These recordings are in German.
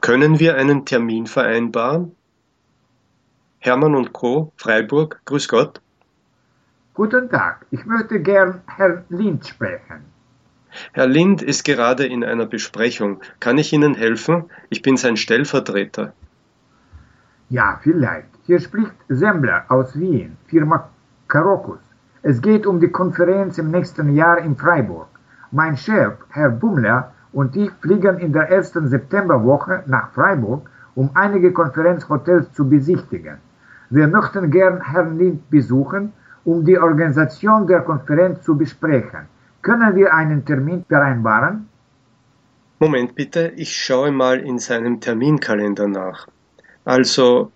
Können wir einen Termin vereinbaren? Hermann und Co., Freiburg, grüß Gott. Guten Tag, ich möchte gern Herrn Lind sprechen. Herr Lind ist gerade in einer Besprechung. Kann ich Ihnen helfen? Ich bin sein Stellvertreter. Ja, vielleicht. Hier spricht Sembler aus Wien, Firma Karokus. Es geht um die Konferenz im nächsten Jahr in Freiburg. Mein Chef, Herr Bummler, und ich fliegen in der ersten Septemberwoche nach Freiburg, um einige Konferenzhotels zu besichtigen. Wir möchten gern Herrn Lind besuchen, um die Organisation der Konferenz zu besprechen. Können wir einen Termin vereinbaren? Moment bitte, ich schaue mal in seinem Terminkalender nach. Also,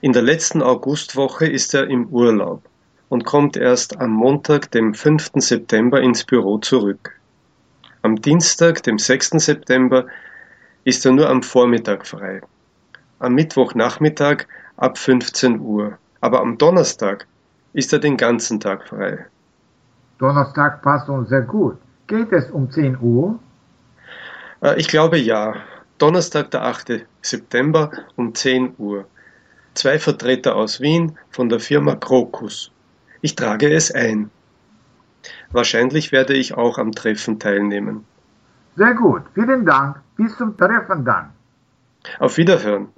in der letzten Augustwoche ist er im Urlaub und kommt erst am Montag, dem 5. September ins Büro zurück. Am Dienstag, dem 6. September, ist er nur am Vormittag frei. Am Mittwochnachmittag ab 15 Uhr. Aber am Donnerstag ist er den ganzen Tag frei. Donnerstag passt uns sehr gut. Geht es um 10 Uhr? Äh, ich glaube ja. Donnerstag, der 8. September um 10 Uhr. Zwei Vertreter aus Wien von der Firma Krokus. Ich trage es ein. Wahrscheinlich werde ich auch am Treffen teilnehmen. Sehr gut, vielen Dank. Bis zum Treffen dann. Auf Wiederhören.